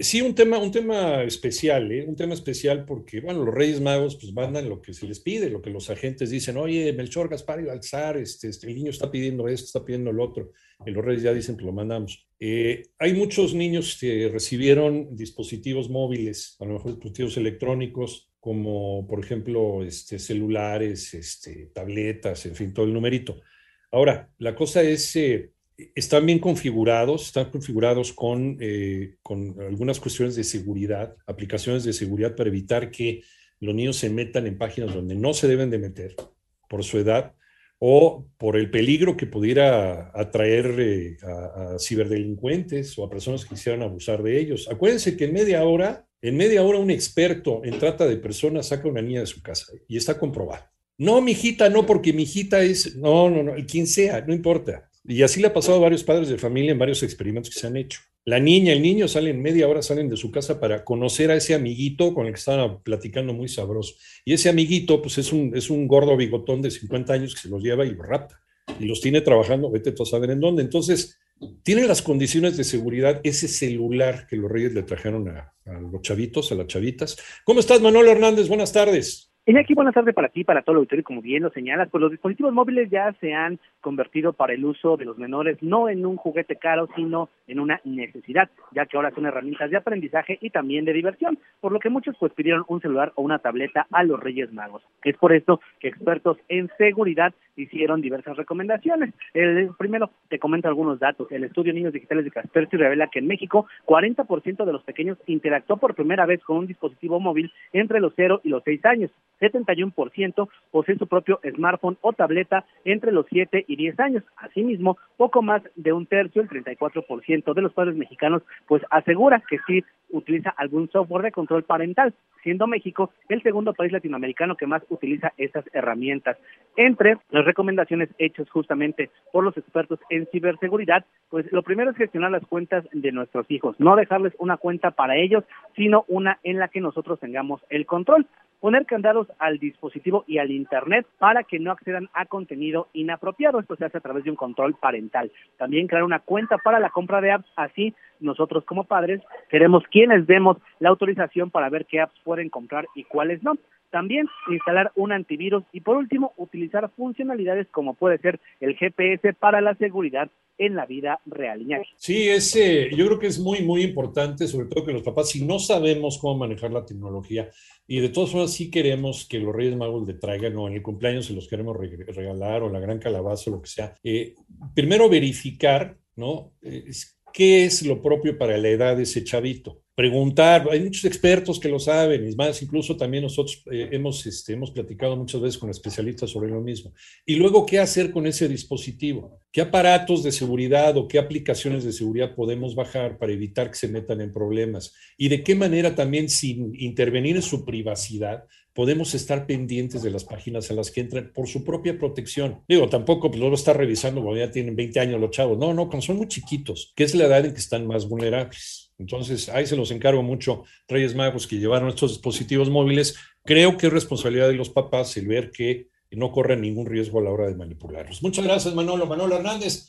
Sí, un tema, un tema especial, ¿eh? un tema especial porque, bueno, los Reyes Magos pues mandan lo que se les pide, lo que los agentes dicen, oye, Melchor, Gaspar y Balzar, este, este, el niño está pidiendo esto, está pidiendo lo otro, y los Reyes ya dicen que lo mandamos. Eh, hay muchos niños que recibieron dispositivos móviles, a lo mejor dispositivos electrónicos, como por ejemplo este, celulares, este, tabletas, en fin, todo el numerito. Ahora, la cosa es... Eh, están bien configurados, están configurados con, eh, con algunas cuestiones de seguridad, aplicaciones de seguridad para evitar que los niños se metan en páginas donde no se deben de meter por su edad o por el peligro que pudiera atraer eh, a, ciberdelincuentes o a personas que quisieran abusar de ellos. Acuérdense que en media hora, en media hora un experto en trata de personas saca a una niña de su casa y está comprobado. No, mi hijita, no, porque mi hijita es, no, no, no, quien sea, no importa. Y así le ha pasado a varios padres de familia en varios experimentos que se han hecho. La niña, el niño salen media hora, salen de su casa para conocer a ese amiguito con el que estaban platicando muy sabroso. Y ese amiguito, pues es un, es un gordo bigotón de 50 años que se los lleva y lo rapta. Y los tiene trabajando, vete tú a saber en dónde. Entonces, tiene las condiciones de seguridad ese celular que los reyes le trajeron a, a los chavitos, a las chavitas. ¿Cómo estás, Manuel Hernández? Buenas tardes. Aquí buenas tardes para ti, para todo el auditorio, como bien lo señalas, pues los dispositivos móviles ya se han convertido para el uso de los menores no en un juguete caro, sino en una necesidad, ya que ahora son herramientas de aprendizaje y también de diversión, por lo que muchos pues pidieron un celular o una tableta a los Reyes Magos. Es por esto que expertos en seguridad hicieron diversas recomendaciones. El primero, te comento algunos datos. El estudio Niños Digitales de Kaspersky revela que en México 40% de los pequeños interactuó por primera vez con un dispositivo móvil entre los 0 y los 6 años. 71% posee su propio smartphone o tableta entre los 7 y 10 años. Asimismo, poco más de un tercio, el 34% de los padres mexicanos, pues asegura que sí utiliza algún software de control parental, siendo México el segundo país latinoamericano que más utiliza estas herramientas. Entre las recomendaciones hechas justamente por los expertos en ciberseguridad, pues lo primero es gestionar las cuentas de nuestros hijos, no dejarles una cuenta para ellos, sino una en la que nosotros tengamos el control poner candados al dispositivo y al Internet para que no accedan a contenido inapropiado. Esto se hace a través de un control parental. También crear una cuenta para la compra de apps. Así, nosotros como padres queremos quienes demos la autorización para ver qué apps pueden comprar y cuáles no. También instalar un antivirus y por último utilizar funcionalidades como puede ser el GPS para la seguridad en la vida real. Sí, ese, yo creo que es muy, muy importante, sobre todo que los papás, si no sabemos cómo manejar la tecnología y de todas formas sí queremos que los Reyes Magos le traigan o en el cumpleaños se los queremos regalar o la gran calabaza o lo que sea, eh, primero verificar, ¿no? Eh, ¿Qué es lo propio para la edad de ese chavito? Preguntar, hay muchos expertos que lo saben, y más, incluso también nosotros eh, hemos, este, hemos platicado muchas veces con especialistas sobre lo mismo. Y luego, ¿qué hacer con ese dispositivo? ¿Qué aparatos de seguridad o qué aplicaciones de seguridad podemos bajar para evitar que se metan en problemas? Y de qué manera también, sin intervenir en su privacidad, podemos estar pendientes de las páginas a las que entran por su propia protección. Digo, tampoco pues, luego está revisando cuando ya tienen 20 años los chavos. No, no, cuando son muy chiquitos, que es la edad en que están más vulnerables. Entonces, ahí se los encargo mucho, Reyes Magos, que llevaron estos dispositivos móviles. Creo que es responsabilidad de los papás el ver que no corren ningún riesgo a la hora de manipularlos. Muchas gracias, Manolo. Manolo Hernández.